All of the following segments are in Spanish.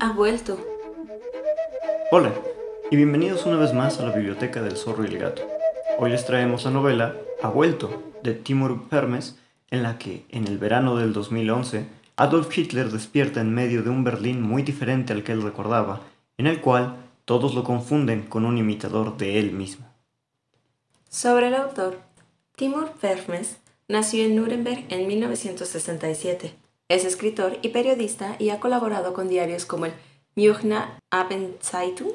Ha vuelto. Hola, y bienvenidos una vez más a la Biblioteca del Zorro y el Gato. Hoy les traemos la novela Ha vuelto, de Timur Permes, en la que, en el verano del 2011, Adolf Hitler despierta en medio de un Berlín muy diferente al que él recordaba, en el cual todos lo confunden con un imitador de él mismo. Sobre el autor, Timur Vermes nació en Nuremberg en 1967. Es escritor y periodista y ha colaborado con diarios como el Münchner Abendzeitung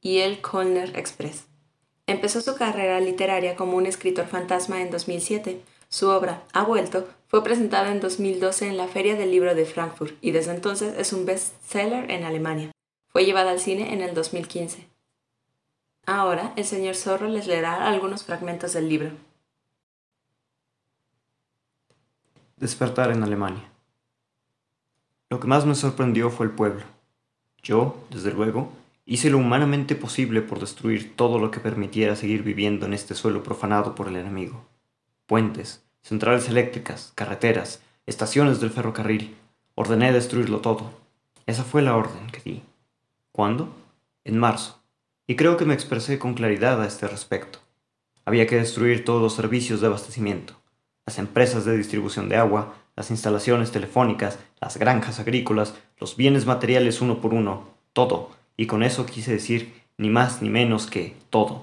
y el Kölner Express. Empezó su carrera literaria como un escritor fantasma en 2007. Su obra, Ha vuelto, fue presentada en 2012 en la Feria del Libro de Frankfurt y desde entonces es un bestseller en Alemania. Fue llevada al cine en el 2015. Ahora el señor Zorro les leerá algunos fragmentos del libro. Despertar en Alemania. Lo que más me sorprendió fue el pueblo. Yo, desde luego, hice lo humanamente posible por destruir todo lo que permitiera seguir viviendo en este suelo profanado por el enemigo. Puentes, centrales eléctricas, carreteras, estaciones del ferrocarril. Ordené destruirlo todo. Esa fue la orden que di. ¿Cuándo? En marzo. Y creo que me expresé con claridad a este respecto. Había que destruir todos los servicios de abastecimiento, las empresas de distribución de agua, las instalaciones telefónicas, las granjas agrícolas, los bienes materiales uno por uno, todo, y con eso quise decir ni más ni menos que todo.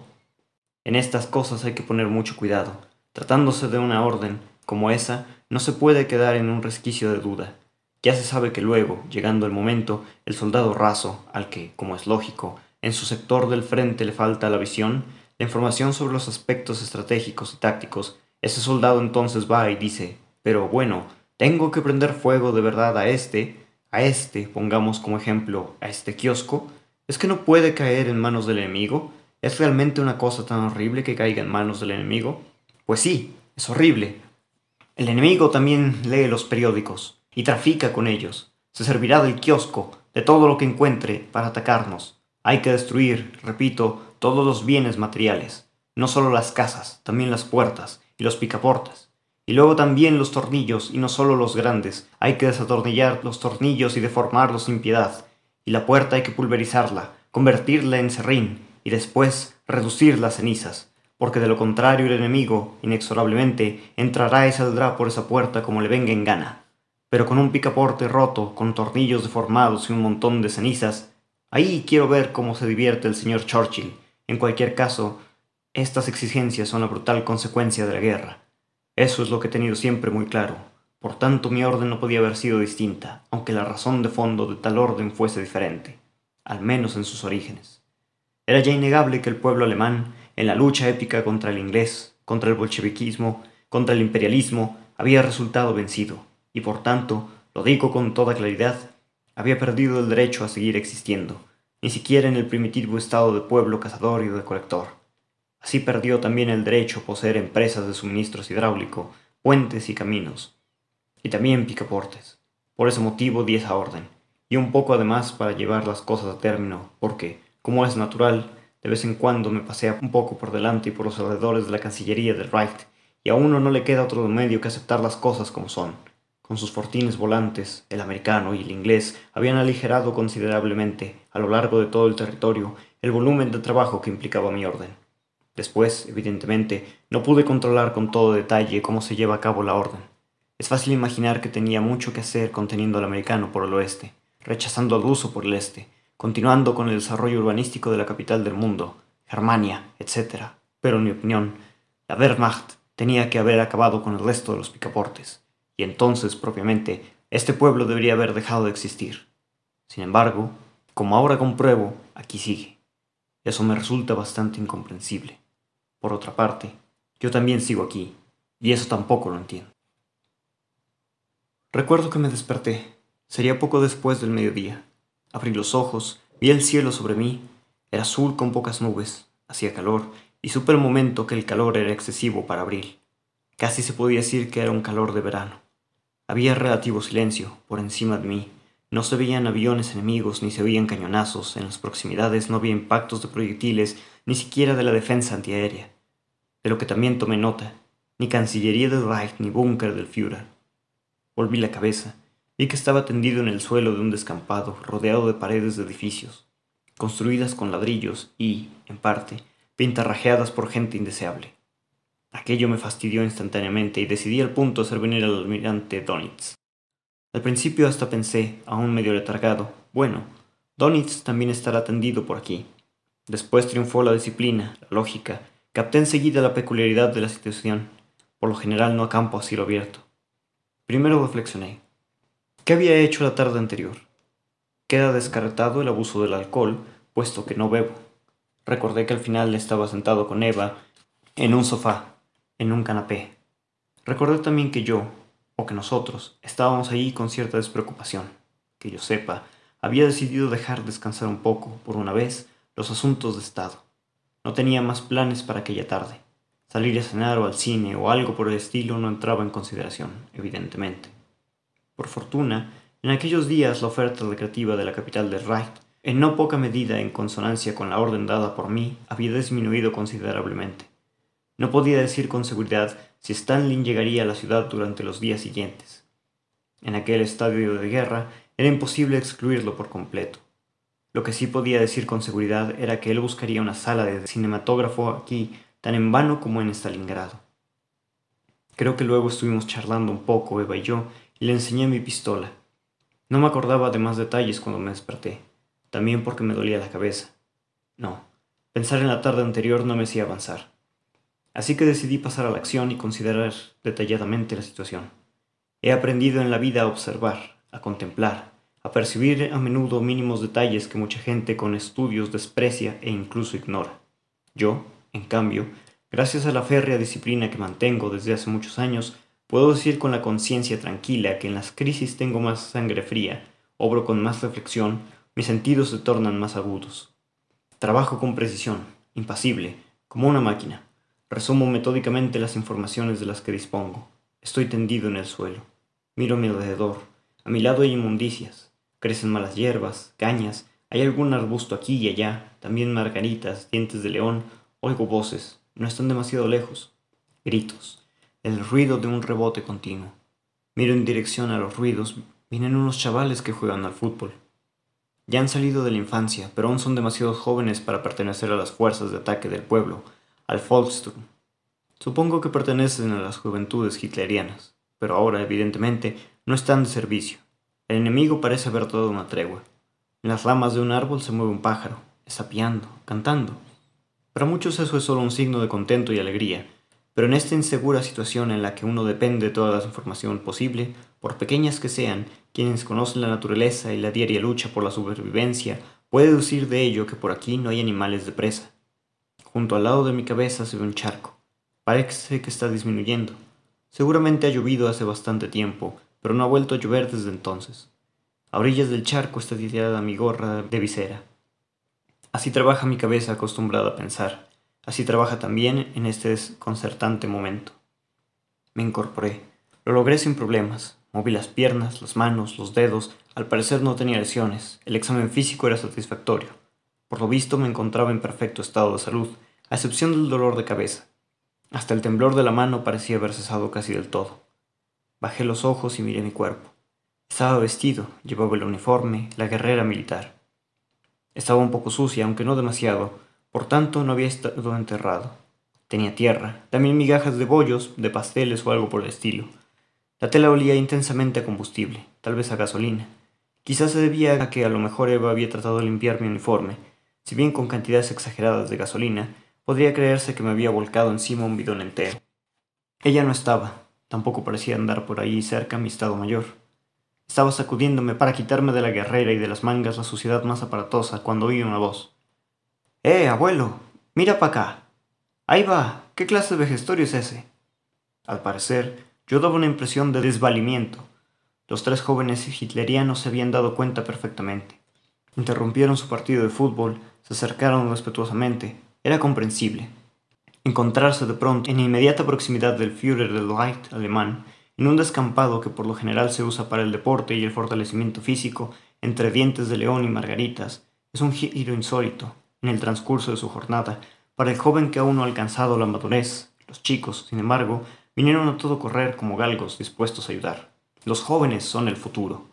En estas cosas hay que poner mucho cuidado. Tratándose de una orden como esa, no se puede quedar en un resquicio de duda. Ya se sabe que luego, llegando el momento, el soldado raso, al que, como es lógico, en su sector del frente le falta la visión, la información sobre los aspectos estratégicos y tácticos, ese soldado entonces va y dice, pero bueno, tengo que prender fuego de verdad a este, a este, pongamos como ejemplo, a este kiosco, ¿es que no puede caer en manos del enemigo? ¿Es realmente una cosa tan horrible que caiga en manos del enemigo? Pues sí, es horrible. El enemigo también lee los periódicos, y trafica con ellos. Se servirá del kiosco, de todo lo que encuentre, para atacarnos. Hay que destruir, repito, todos los bienes materiales, no solo las casas, también las puertas y los picaportes. Y luego también los tornillos, y no solo los grandes. Hay que desatornillar los tornillos y deformarlos sin piedad. Y la puerta hay que pulverizarla, convertirla en serrín, y después reducir las cenizas, porque de lo contrario el enemigo, inexorablemente, entrará y saldrá por esa puerta como le venga en gana pero con un picaporte roto, con tornillos deformados y un montón de cenizas, ahí quiero ver cómo se divierte el señor Churchill. En cualquier caso, estas exigencias son la brutal consecuencia de la guerra. Eso es lo que he tenido siempre muy claro. Por tanto, mi orden no podía haber sido distinta, aunque la razón de fondo de tal orden fuese diferente, al menos en sus orígenes. Era ya innegable que el pueblo alemán, en la lucha épica contra el inglés, contra el bolcheviquismo, contra el imperialismo, había resultado vencido y por tanto, lo digo con toda claridad, había perdido el derecho a seguir existiendo, ni siquiera en el primitivo estado de pueblo cazador y recolector. Así perdió también el derecho a poseer empresas de suministros hidráulico, puentes y caminos, y también picaportes. Por ese motivo di esa orden, y un poco además para llevar las cosas a término, porque, como es natural, de vez en cuando me pasea un poco por delante y por los alrededores de la Cancillería del Reich, y a uno no le queda otro medio que aceptar las cosas como son con sus fortines volantes, el americano y el inglés habían aligerado considerablemente, a lo largo de todo el territorio, el volumen de trabajo que implicaba mi orden. Después, evidentemente, no pude controlar con todo detalle cómo se lleva a cabo la orden. Es fácil imaginar que tenía mucho que hacer conteniendo al americano por el oeste, rechazando al ruso por el este, continuando con el desarrollo urbanístico de la capital del mundo, Germania, etc. Pero en mi opinión, la Wehrmacht tenía que haber acabado con el resto de los picaportes y entonces propiamente este pueblo debería haber dejado de existir. Sin embargo, como ahora compruebo, aquí sigue. Eso me resulta bastante incomprensible. Por otra parte, yo también sigo aquí, y eso tampoco lo entiendo. Recuerdo que me desperté. Sería poco después del mediodía. Abrí los ojos, vi el cielo sobre mí. Era azul con pocas nubes, hacía calor, y supe el momento que el calor era excesivo para abril. Casi se podía decir que era un calor de verano. Había relativo silencio por encima de mí. No se veían aviones enemigos ni se oían cañonazos. En las proximidades no había impactos de proyectiles, ni siquiera de la defensa antiaérea. De lo que también tomé nota ni Cancillería del Reich ni búnker del Führer. Volví la cabeza. Vi que estaba tendido en el suelo de un descampado, rodeado de paredes de edificios, construidas con ladrillos y, en parte, pintarrajeadas por gente indeseable. Aquello me fastidió instantáneamente y decidí al punto hacer venir al almirante Donitz. Al principio hasta pensé, aún medio letargado, bueno, Donitz también estará tendido por aquí. Después triunfó la disciplina, la lógica, capté enseguida la peculiaridad de la situación. Por lo general no acampo a cielo abierto. Primero reflexioné. ¿Qué había hecho la tarde anterior? Queda descartado el abuso del alcohol, puesto que no bebo. Recordé que al final estaba sentado con Eva en un sofá, en un canapé. Recordé también que yo, o que nosotros, estábamos allí con cierta despreocupación. Que yo sepa, había decidido dejar descansar un poco, por una vez, los asuntos de Estado. No tenía más planes para aquella tarde. Salir a cenar o al cine o algo por el estilo no entraba en consideración, evidentemente. Por fortuna, en aquellos días la oferta recreativa de la capital del Reich, en no poca medida en consonancia con la orden dada por mí, había disminuido considerablemente. No podía decir con seguridad si Stanley llegaría a la ciudad durante los días siguientes. En aquel estadio de guerra era imposible excluirlo por completo. Lo que sí podía decir con seguridad era que él buscaría una sala de cinematógrafo aquí tan en vano como en Stalingrado. Creo que luego estuvimos charlando un poco, Eva y yo, y le enseñé mi pistola. No me acordaba de más detalles cuando me desperté, también porque me dolía la cabeza. No, pensar en la tarde anterior no me hacía avanzar. Así que decidí pasar a la acción y considerar detalladamente la situación. He aprendido en la vida a observar, a contemplar, a percibir a menudo mínimos detalles que mucha gente con estudios desprecia e incluso ignora. Yo, en cambio, gracias a la férrea disciplina que mantengo desde hace muchos años, puedo decir con la conciencia tranquila que en las crisis tengo más sangre fría, obro con más reflexión, mis sentidos se tornan más agudos. Trabajo con precisión, impasible, como una máquina. Resumo metódicamente las informaciones de las que dispongo. Estoy tendido en el suelo. Miro a mi alrededor. A mi lado hay inmundicias. Crecen malas hierbas, cañas, hay algún arbusto aquí y allá, también margaritas, dientes de león, Oigo voces, no están demasiado lejos. Gritos, el ruido de un rebote continuo. Miro en dirección a los ruidos, vienen unos chavales que juegan al fútbol. Ya han salido de la infancia, pero aún son demasiado jóvenes para pertenecer a las fuerzas de ataque del pueblo, al Volkssturm. Supongo que pertenecen a las juventudes hitlerianas, pero ahora, evidentemente, no están de servicio. El enemigo parece haber dado una tregua. En las ramas de un árbol se mueve un pájaro, esapiando, cantando. Para muchos eso es solo un signo de contento y alegría, pero en esta insegura situación en la que uno depende de toda la información posible, por pequeñas que sean, quienes conocen la naturaleza y la diaria lucha por la supervivencia, puede deducir de ello que por aquí no hay animales de presa. Junto al lado de mi cabeza se ve un charco. Parece que está disminuyendo. Seguramente ha llovido hace bastante tiempo, pero no ha vuelto a llover desde entonces. A orillas del charco está tirada mi gorra de visera. Así trabaja mi cabeza acostumbrada a pensar. Así trabaja también en este desconcertante momento. Me incorporé. Lo logré sin problemas. Moví las piernas, las manos, los dedos. Al parecer no tenía lesiones. El examen físico era satisfactorio. Por lo visto me encontraba en perfecto estado de salud, a excepción del dolor de cabeza. Hasta el temblor de la mano parecía haber cesado casi del todo. Bajé los ojos y miré mi cuerpo. Estaba vestido, llevaba el uniforme, la guerrera militar. Estaba un poco sucia, aunque no demasiado, por tanto no había estado enterrado. Tenía tierra, también migajas de bollos, de pasteles o algo por el estilo. La tela olía intensamente a combustible, tal vez a gasolina. Quizás se debía a que a lo mejor Eva había tratado de limpiar mi uniforme. Si bien con cantidades exageradas de gasolina, podría creerse que me había volcado encima un bidón entero. Ella no estaba, tampoco parecía andar por ahí cerca mi estado mayor. Estaba sacudiéndome para quitarme de la guerrera y de las mangas la suciedad más aparatosa cuando oí una voz. ¡Eh, abuelo! ¡Mira para acá! ¡Ahí va! ¿Qué clase de vejestorio es ese? Al parecer, yo daba una impresión de desvalimiento. Los tres jóvenes hitlerianos se habían dado cuenta perfectamente. Interrumpieron su partido de fútbol, se acercaron respetuosamente. Era comprensible. Encontrarse de pronto en inmediata proximidad del Führer del Reich alemán en un descampado que por lo general se usa para el deporte y el fortalecimiento físico, entre dientes de león y margaritas, es un giro insólito, en el transcurso de su jornada, para el joven que aún no ha alcanzado la madurez. Los chicos, sin embargo, vinieron a todo correr como galgos dispuestos a ayudar. Los jóvenes son el futuro.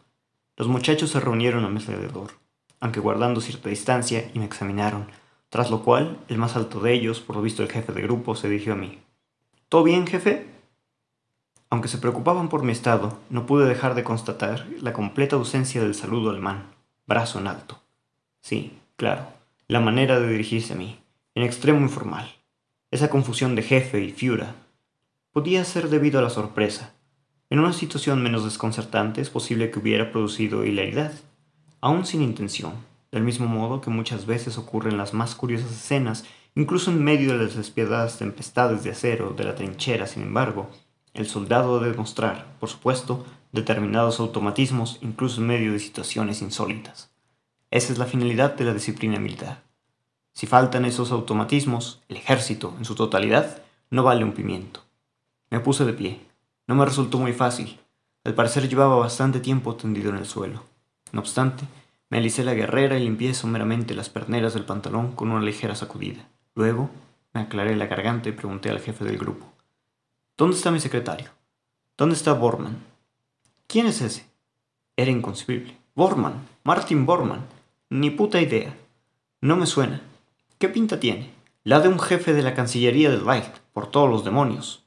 Los muchachos se reunieron a mi alrededor, aunque guardando cierta distancia, y me examinaron, tras lo cual el más alto de ellos, por lo visto el jefe de grupo, se dirigió a mí. ¿Todo bien, jefe? Aunque se preocupaban por mi estado, no pude dejar de constatar la completa ausencia del saludo alemán, brazo en alto. Sí, claro, la manera de dirigirse a mí, en extremo informal. Esa confusión de jefe y fiura podía ser debido a la sorpresa. En una situación menos desconcertante es posible que hubiera producido hilaridad, aún sin intención, del mismo modo que muchas veces ocurren las más curiosas escenas, incluso en medio de las despiadadas tempestades de acero de la trinchera, sin embargo, el soldado debe mostrar, por supuesto, determinados automatismos incluso en medio de situaciones insólitas. Esa es la finalidad de la disciplina militar. Si faltan esos automatismos, el ejército, en su totalidad, no vale un pimiento. Me puse de pie. No me resultó muy fácil. Al parecer llevaba bastante tiempo tendido en el suelo. No obstante, alicé la guerrera y limpié someramente las perneras del pantalón con una ligera sacudida. Luego, me aclaré la garganta y pregunté al jefe del grupo. ¿Dónde está mi secretario? ¿Dónde está Borman? ¿Quién es ese? Era inconcebible. Borman. Martin Borman. Ni puta idea. No me suena. ¿Qué pinta tiene? La de un jefe de la Cancillería del Reich, por todos los demonios.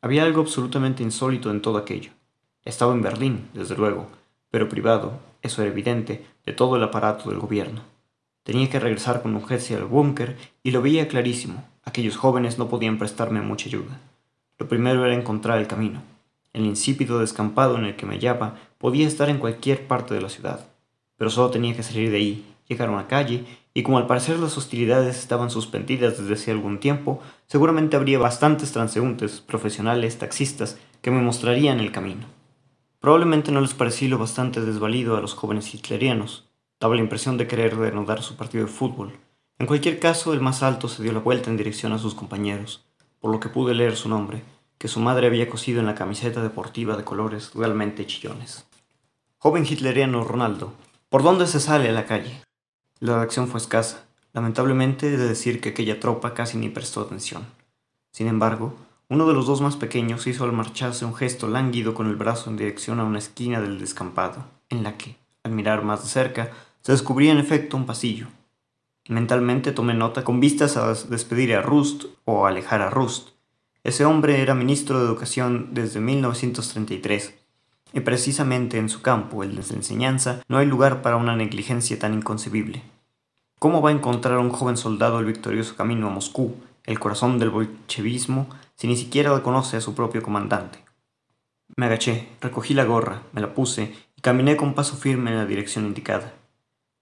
Había algo absolutamente insólito en todo aquello. Estaba en Berlín, desde luego, pero privado, eso era evidente, de todo el aparato del gobierno. Tenía que regresar con urgencia al búnker y lo veía clarísimo. Aquellos jóvenes no podían prestarme mucha ayuda. Lo primero era encontrar el camino. El insípido descampado en el que me hallaba podía estar en cualquier parte de la ciudad, pero solo tenía que salir de ahí, llegar a una calle y como al parecer las hostilidades estaban suspendidas desde hace algún tiempo, seguramente habría bastantes transeúntes, profesionales, taxistas, que me mostrarían el camino. Probablemente no les parecí lo bastante desvalido a los jóvenes hitlerianos. Daba la impresión de querer reanudar su partido de fútbol. En cualquier caso, el más alto se dio la vuelta en dirección a sus compañeros, por lo que pude leer su nombre, que su madre había cosido en la camiseta deportiva de colores realmente chillones. Joven hitleriano Ronaldo, ¿por dónde se sale a la calle? La reacción fue escasa. Lamentablemente he de decir que aquella tropa casi ni prestó atención. Sin embargo, uno de los dos más pequeños hizo al marcharse un gesto lánguido con el brazo en dirección a una esquina del descampado, en la que, al mirar más de cerca, se descubría en efecto un pasillo. Mentalmente tomé nota con vistas a despedir a Rust o alejar a Rust. Ese hombre era ministro de Educación desde 1933 y precisamente en su campo, el de la enseñanza, no hay lugar para una negligencia tan inconcebible. ¿Cómo va a encontrar un joven soldado el victorioso camino a Moscú, el corazón del bolchevismo, si ni siquiera conoce a su propio comandante? Me agaché, recogí la gorra, me la puse y caminé con paso firme en la dirección indicada.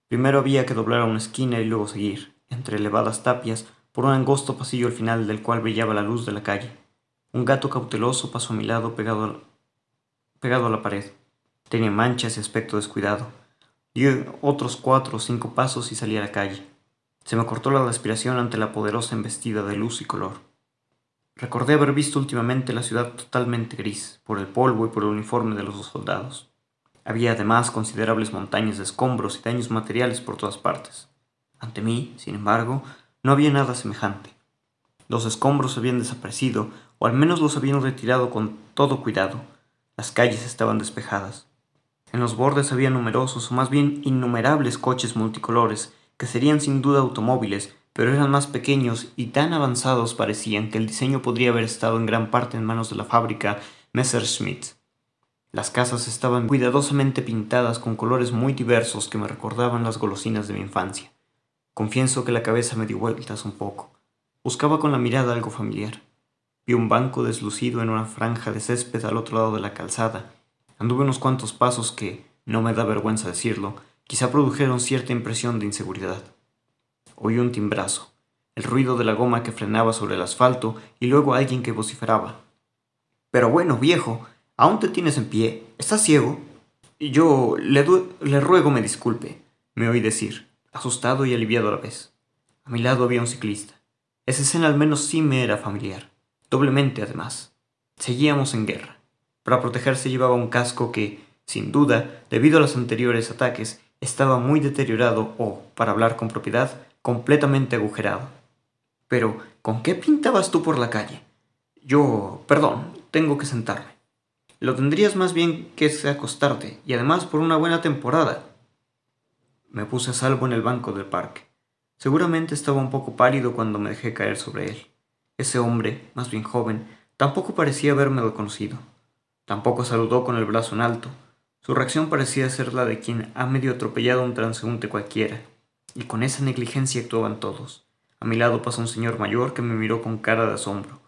Primero había que doblar a una esquina y luego seguir, entre elevadas tapias, por un angosto pasillo al final del cual brillaba la luz de la calle. Un gato cauteloso pasó a mi lado pegado pegado a la pared. Tenía manchas y aspecto descuidado. Di otros cuatro o cinco pasos y salí a la calle. Se me cortó la respiración ante la poderosa embestida de luz y color. Recordé haber visto últimamente la ciudad totalmente gris, por el polvo y por el uniforme de los dos soldados. Había además considerables montañas de escombros y daños materiales por todas partes. Ante mí, sin embargo, no había nada semejante. Los escombros habían desaparecido, o al menos los habían retirado con todo cuidado, las calles estaban despejadas. En los bordes había numerosos o más bien innumerables coches multicolores, que serían sin duda automóviles, pero eran más pequeños y tan avanzados parecían que el diseño podría haber estado en gran parte en manos de la fábrica Messerschmitt. Las casas estaban cuidadosamente pintadas con colores muy diversos que me recordaban las golosinas de mi infancia. Confieso que la cabeza me dio vueltas un poco. Buscaba con la mirada algo familiar. Vi un banco deslucido en una franja de césped al otro lado de la calzada. Anduve unos cuantos pasos que, no me da vergüenza decirlo, quizá produjeron cierta impresión de inseguridad. Oí un timbrazo, el ruido de la goma que frenaba sobre el asfalto y luego alguien que vociferaba. Pero bueno, viejo, aún te tienes en pie. ¿Estás ciego? Yo le, le ruego me disculpe, me oí decir, asustado y aliviado a la vez. A mi lado había un ciclista. Esa escena al menos sí me era familiar doblemente además. Seguíamos en guerra. Para protegerse llevaba un casco que, sin duda, debido a los anteriores ataques, estaba muy deteriorado o, para hablar con propiedad, completamente agujerado. Pero, ¿con qué pintabas tú por la calle? Yo, perdón, tengo que sentarme. Lo tendrías más bien que acostarte, y además por una buena temporada. Me puse a salvo en el banco del parque. Seguramente estaba un poco pálido cuando me dejé caer sobre él. Ese hombre, más bien joven, tampoco parecía haberme reconocido. Tampoco saludó con el brazo en alto. Su reacción parecía ser la de quien ha medio atropellado a un transeúnte cualquiera, y con esa negligencia actuaban todos. A mi lado pasó un señor mayor que me miró con cara de asombro.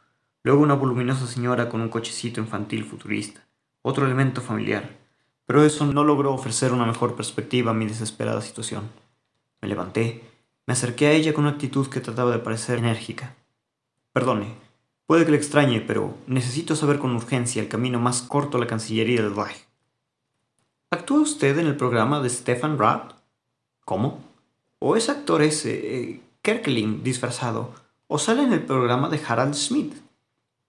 Luego una voluminosa señora con un cochecito infantil futurista. Otro elemento familiar. Pero eso no logró ofrecer una mejor perspectiva a mi desesperada situación. Me levanté, me acerqué a ella con una actitud que trataba de parecer enérgica. Perdone, puede que le extrañe, pero necesito saber con urgencia el camino más corto a la Cancillería del Reich. ¿Actúa usted en el programa de Stefan Rath? ¿Cómo? ¿O es actor ese, eh, Kerkeling disfrazado? ¿O sale en el programa de Harald Schmidt?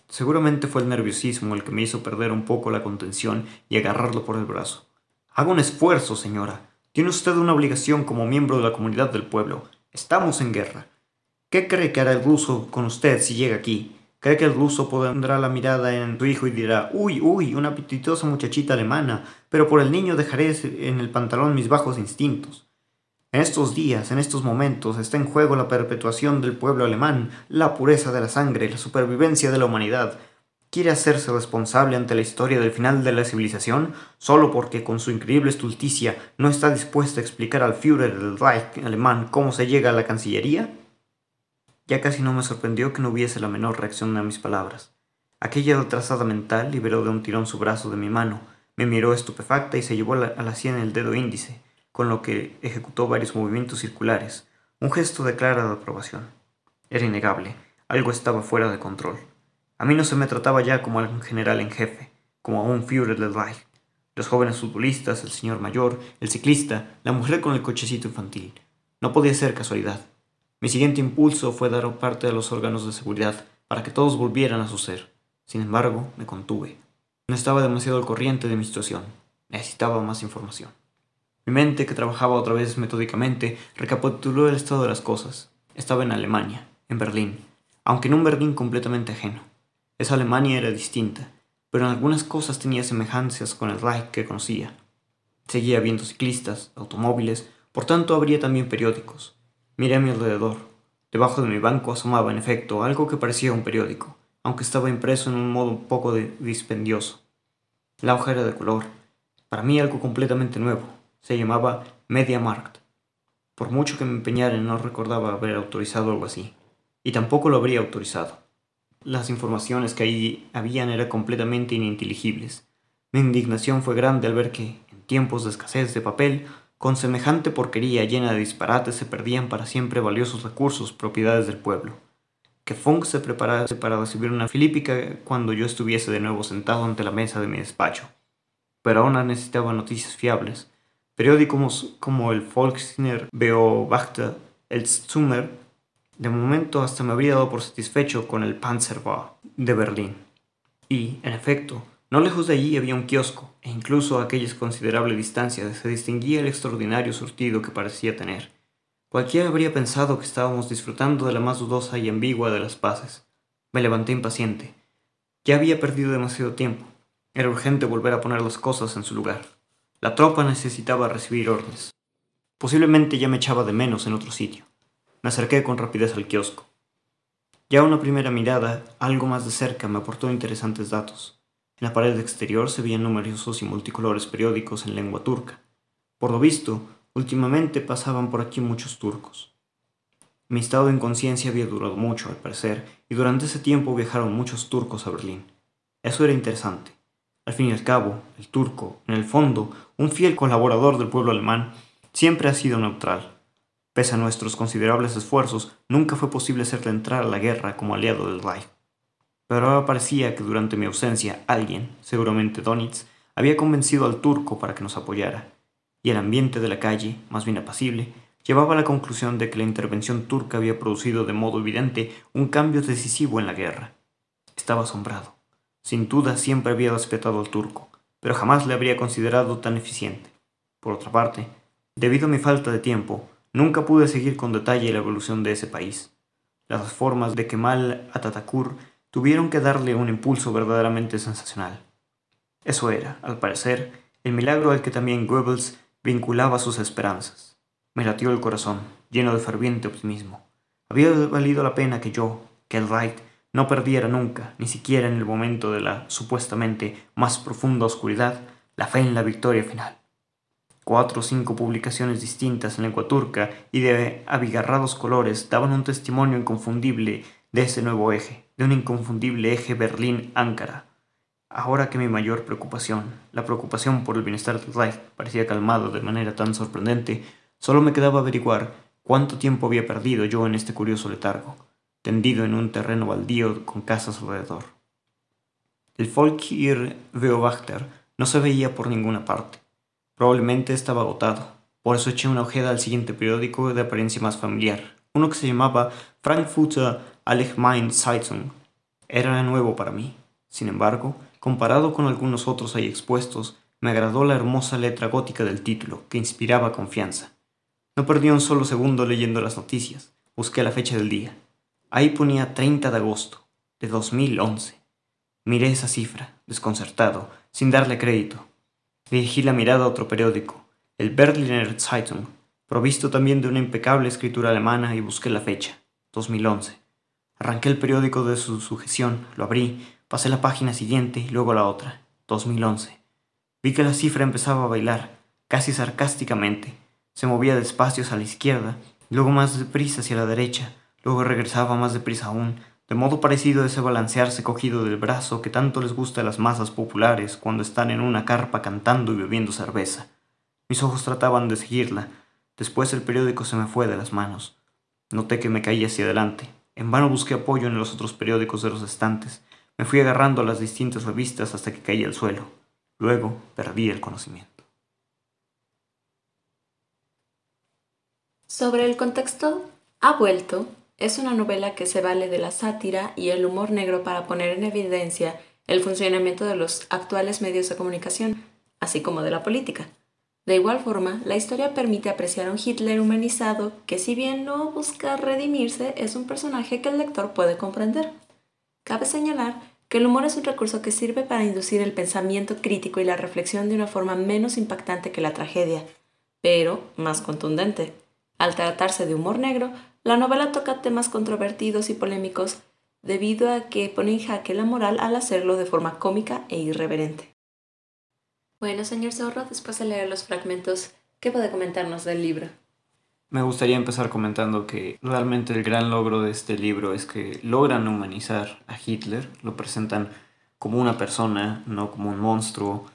Seguramente fue el nerviosismo el que me hizo perder un poco la contención y agarrarlo por el brazo. Haga un esfuerzo, señora. Tiene usted una obligación como miembro de la comunidad del pueblo. Estamos en guerra. ¿Qué cree que hará el ruso con usted si llega aquí? ¿Cree que el ruso pondrá la mirada en su hijo y dirá, uy, uy, una apetitosa muchachita alemana, pero por el niño dejaré en el pantalón mis bajos instintos? En estos días, en estos momentos, está en juego la perpetuación del pueblo alemán, la pureza de la sangre, la supervivencia de la humanidad. ¿Quiere hacerse responsable ante la historia del final de la civilización solo porque con su increíble estulticia no está dispuesta a explicar al Führer del Reich alemán cómo se llega a la Cancillería? Ya casi no me sorprendió que no hubiese la menor reacción a mis palabras. Aquella retrasada mental liberó de un tirón su brazo de mi mano, me miró estupefacta y se llevó a la sien el dedo índice, con lo que ejecutó varios movimientos circulares, un gesto de clara aprobación. Era innegable, algo estaba fuera de control. A mí no se me trataba ya como a un general en jefe, como a un Führer del Reich. Los jóvenes futbolistas, el señor mayor, el ciclista, la mujer con el cochecito infantil. No podía ser casualidad. Mi siguiente impulso fue dar parte a los órganos de seguridad para que todos volvieran a su ser. Sin embargo, me contuve. No estaba demasiado al corriente de mi situación. Necesitaba más información. Mi mente, que trabajaba otra vez metódicamente, recapituló el estado de las cosas. Estaba en Alemania, en Berlín, aunque en un Berlín completamente ajeno. Esa Alemania era distinta, pero en algunas cosas tenía semejanzas con el Reich que conocía. Seguía viendo ciclistas, automóviles, por tanto habría también periódicos. Miré a mi alrededor. Debajo de mi banco asomaba, en efecto, algo que parecía un periódico, aunque estaba impreso en un modo un poco dispendioso. La hoja era de color, para mí algo completamente nuevo. Se llamaba Mediamarkt. Por mucho que me empeñara, no recordaba haber autorizado algo así, y tampoco lo habría autorizado. Las informaciones que ahí habían eran completamente ininteligibles. Mi indignación fue grande al ver que, en tiempos de escasez de papel, con semejante porquería llena de disparates se perdían para siempre valiosos recursos, propiedades del pueblo. Que Funk se preparase para recibir una filípica cuando yo estuviese de nuevo sentado ante la mesa de mi despacho. Pero aún necesitaba noticias fiables. Periódicos como el Volksner Beobachter, el Zummer, de momento hasta me habría dado por satisfecho con el Panzerbau de Berlín. Y, en efecto, no lejos de allí había un kiosco, e incluso a aquella considerable distancia se distinguía el extraordinario surtido que parecía tener. Cualquiera habría pensado que estábamos disfrutando de la más dudosa y ambigua de las paces. Me levanté impaciente. Ya había perdido demasiado tiempo. Era urgente volver a poner las cosas en su lugar. La tropa necesitaba recibir órdenes. Posiblemente ya me echaba de menos en otro sitio. Me acerqué con rapidez al kiosco. Ya una primera mirada, algo más de cerca, me aportó interesantes datos. En la pared exterior se veían numerosos y multicolores periódicos en lengua turca. Por lo visto, últimamente pasaban por aquí muchos turcos. Mi estado de inconsciencia había durado mucho, al parecer, y durante ese tiempo viajaron muchos turcos a Berlín. Eso era interesante. Al fin y al cabo, el turco, en el fondo, un fiel colaborador del pueblo alemán, siempre ha sido neutral. Pese a nuestros considerables esfuerzos, nunca fue posible hacerle entrar a la guerra como aliado del Reich pero ahora parecía que durante mi ausencia alguien, seguramente Donitz, había convencido al turco para que nos apoyara, y el ambiente de la calle, más bien apacible, llevaba a la conclusión de que la intervención turca había producido de modo evidente un cambio decisivo en la guerra. Estaba asombrado. Sin duda siempre había respetado al turco, pero jamás le habría considerado tan eficiente. Por otra parte, debido a mi falta de tiempo, nunca pude seguir con detalle la evolución de ese país. Las formas de Kemal Atatürk tuvieron que darle un impulso verdaderamente sensacional. Eso era, al parecer, el milagro al que también Goebbels vinculaba sus esperanzas. Me latió el corazón, lleno de ferviente optimismo. Había valido la pena que yo, que Reich, no perdiera nunca, ni siquiera en el momento de la supuestamente más profunda oscuridad, la fe en la victoria final. Cuatro o cinco publicaciones distintas en lengua turca y de abigarrados colores daban un testimonio inconfundible de ese nuevo eje, de un inconfundible eje Berlín-Ankara. Ahora que mi mayor preocupación, la preocupación por el bienestar del Reich, parecía calmado de manera tan sorprendente, solo me quedaba averiguar cuánto tiempo había perdido yo en este curioso letargo, tendido en un terreno baldío con casas alrededor. El Volkir Beobachter no se veía por ninguna parte. Probablemente estaba agotado. Por eso eché una ojeda al siguiente periódico de apariencia más familiar, uno que se llamaba Frankfurter Allgemeine Zeitung. Era nuevo para mí. Sin embargo, comparado con algunos otros ahí expuestos, me agradó la hermosa letra gótica del título, que inspiraba confianza. No perdí un solo segundo leyendo las noticias. Busqué la fecha del día. Ahí ponía 30 de agosto de 2011. Miré esa cifra, desconcertado, sin darle crédito. Dirigí la mirada a otro periódico, el Berliner Zeitung, provisto también de una impecable escritura alemana y busqué la fecha, 2011. Arranqué el periódico de su sujeción, lo abrí, pasé la página siguiente y luego la otra, 2011. Vi que la cifra empezaba a bailar, casi sarcásticamente. Se movía despacio hacia la izquierda, luego más deprisa hacia la derecha, luego regresaba más deprisa aún, de modo parecido a ese balancearse cogido del brazo que tanto les gusta a las masas populares cuando están en una carpa cantando y bebiendo cerveza. Mis ojos trataban de seguirla. Después el periódico se me fue de las manos. Noté que me caía hacia adelante. En vano busqué apoyo en los otros periódicos de los estantes. Me fui agarrando a las distintas revistas hasta que caí al suelo. Luego perdí el conocimiento. Sobre el contexto, ha vuelto es una novela que se vale de la sátira y el humor negro para poner en evidencia el funcionamiento de los actuales medios de comunicación, así como de la política. De igual forma, la historia permite apreciar a un Hitler humanizado que si bien no busca redimirse, es un personaje que el lector puede comprender. Cabe señalar que el humor es un recurso que sirve para inducir el pensamiento crítico y la reflexión de una forma menos impactante que la tragedia, pero más contundente. Al tratarse de humor negro, la novela toca temas controvertidos y polémicos debido a que pone en jaque la moral al hacerlo de forma cómica e irreverente. Bueno, señor Zorro, después de leer los fragmentos, ¿qué puede comentarnos del libro? Me gustaría empezar comentando que realmente el gran logro de este libro es que logran humanizar a Hitler, lo presentan como una persona, no como un monstruo,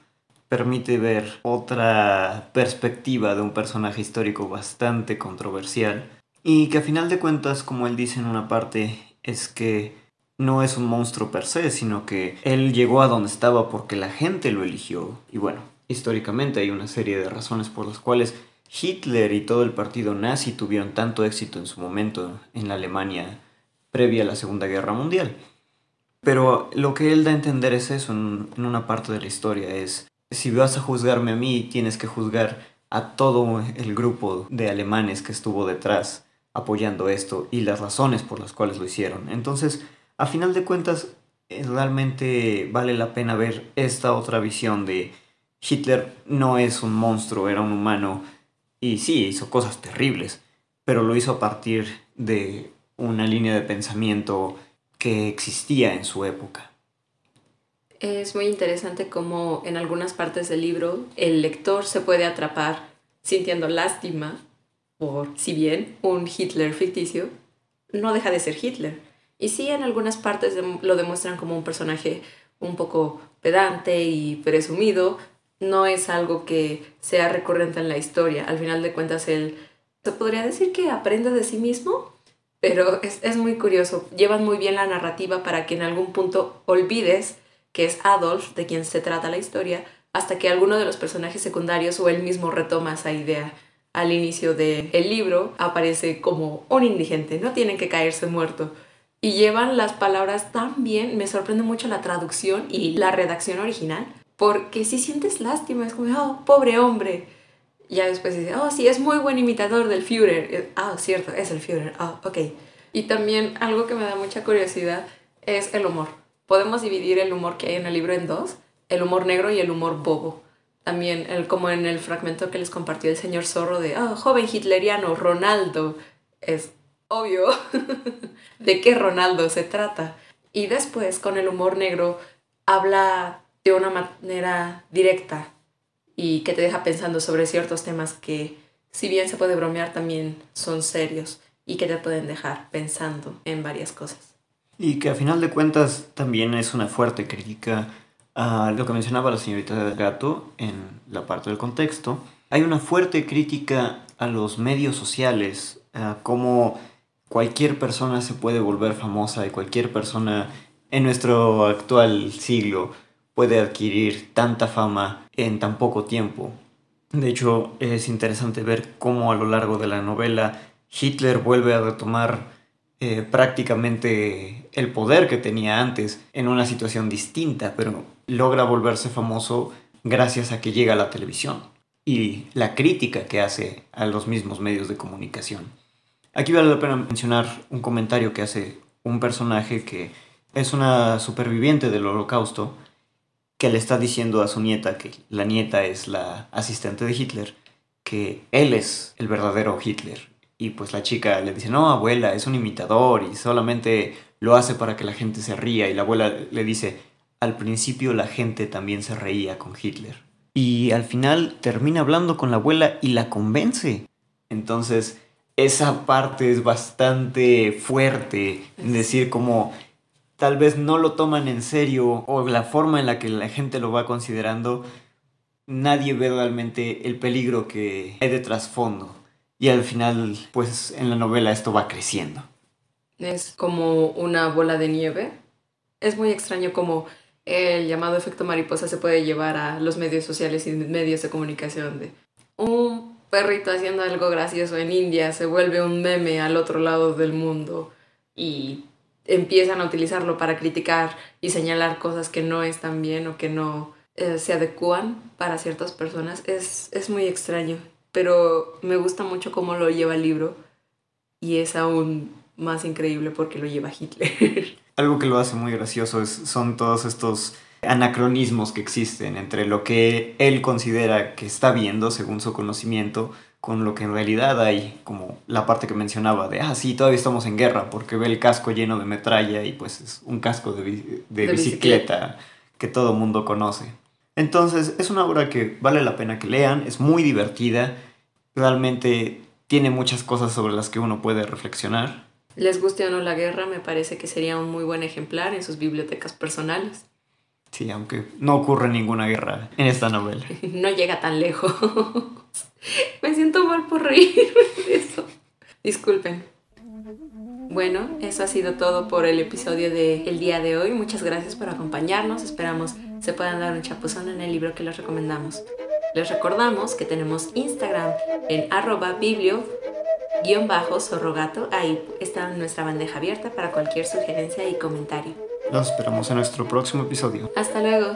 permite ver otra perspectiva de un personaje histórico bastante controversial y que a final de cuentas, como él dice en una parte, es que no es un monstruo per se, sino que él llegó a donde estaba porque la gente lo eligió. Y bueno, históricamente hay una serie de razones por las cuales Hitler y todo el partido nazi tuvieron tanto éxito en su momento en la Alemania previa a la Segunda Guerra Mundial. Pero lo que él da a entender es eso en, una parte de la historia, es si vas a juzgarme a mí, tienes que juzgar a todo el grupo de alemanes que estuvo detrás apoyando esto y las razones por las cuales lo hicieron. Entonces, a final de cuentas, eh, realmente vale la pena ver esta otra visión de Hitler no es un monstruo, era un humano y sí, hizo cosas terribles, pero lo hizo a partir de una línea de pensamiento que existía en su época. Es muy interesante cómo en algunas partes del libro el lector se puede atrapar sintiendo lástima por, si bien, un Hitler ficticio, no deja de ser Hitler. Y sí, en algunas partes lo demuestran como un personaje un poco pedante y presumido. No es algo que sea recurrente en la historia. Al final de cuentas, él se podría decir que aprende de sí mismo, pero es, es muy curioso. Llevan muy bien la narrativa para que en algún punto olvides que es Adolf de quien se trata la historia, hasta que alguno de los personajes secundarios o él mismo retoma esa idea al inicio del libro aparece como un indigente, no tienen que caerse muerto. Y llevan las palabras tan bien, me sorprende mucho la traducción y la redacción original, porque si sientes lástima, es como, oh, pobre hombre. Ya después dice, oh, sí, es muy buen imitador del Führer. Ah, cierto, es el Führer. Ah, ok. Y también algo que me da mucha curiosidad es el humor. Podemos dividir el humor que hay en el libro en dos, el humor negro y el humor bobo. También, el, como en el fragmento que les compartió el señor Zorro de, ah, joven hitleriano, Ronaldo, es obvio de qué Ronaldo se trata. Y después, con el humor negro, habla de una manera directa y que te deja pensando sobre ciertos temas que, si bien se puede bromear, también son serios y que te pueden dejar pensando en varias cosas. Y que a final de cuentas también es una fuerte crítica a lo que mencionaba la señorita Gato en la parte del contexto. Hay una fuerte crítica a los medios sociales, a cómo cualquier persona se puede volver famosa y cualquier persona en nuestro actual siglo puede adquirir tanta fama en tan poco tiempo. De hecho, es interesante ver cómo a lo largo de la novela Hitler vuelve a retomar eh, prácticamente el poder que tenía antes en una situación distinta, pero logra volverse famoso gracias a que llega a la televisión y la crítica que hace a los mismos medios de comunicación. Aquí vale la pena mencionar un comentario que hace un personaje que es una superviviente del holocausto que le está diciendo a su nieta, que la nieta es la asistente de Hitler, que él es el verdadero Hitler. Y pues la chica le dice, no, abuela, es un imitador y solamente lo hace para que la gente se ría. Y la abuela le dice, al principio la gente también se reía con Hitler. Y al final termina hablando con la abuela y la convence. Entonces, esa parte es bastante fuerte en decir como tal vez no lo toman en serio o la forma en la que la gente lo va considerando, nadie ve realmente el peligro que hay de trasfondo. Y al final, pues en la novela esto va creciendo. Es como una bola de nieve. Es muy extraño como el llamado efecto mariposa se puede llevar a los medios sociales y medios de comunicación. De un perrito haciendo algo gracioso en India se vuelve un meme al otro lado del mundo y empiezan a utilizarlo para criticar y señalar cosas que no están bien o que no eh, se adecúan para ciertas personas. Es, es muy extraño, pero me gusta mucho cómo lo lleva el libro y es aún más increíble porque lo lleva Hitler. Algo que lo hace muy gracioso es, son todos estos anacronismos que existen entre lo que él considera que está viendo según su conocimiento con lo que en realidad hay, como la parte que mencionaba de, ah, sí, todavía estamos en guerra, porque ve el casco lleno de metralla y pues es un casco de, bicicleta, bicicleta que todo mundo conoce. Entonces, es una obra que vale la pena que lean, es muy divertida, realmente tiene muchas cosas sobre las que uno puede reflexionar. Les guste o no la guerra, me parece que sería un muy buen ejemplar en sus bibliotecas personales. Sí, aunque no ocurre ninguna guerra en esta novela. no llega tan lejos. Me siento mal por reír de eso. Disculpen. Bueno, eso ha sido todo por el episodio del día de hoy. Muchas gracias por acompañarnos. Esperamos se puedan dar un chapuzón en el libro que les recomendamos. Les recordamos que tenemos Instagram en arroba biblio guion bajo zorrogato. Ahí está nuestra bandeja abierta para cualquier sugerencia y comentario. Los esperamos en nuestro próximo episodio. Hasta luego.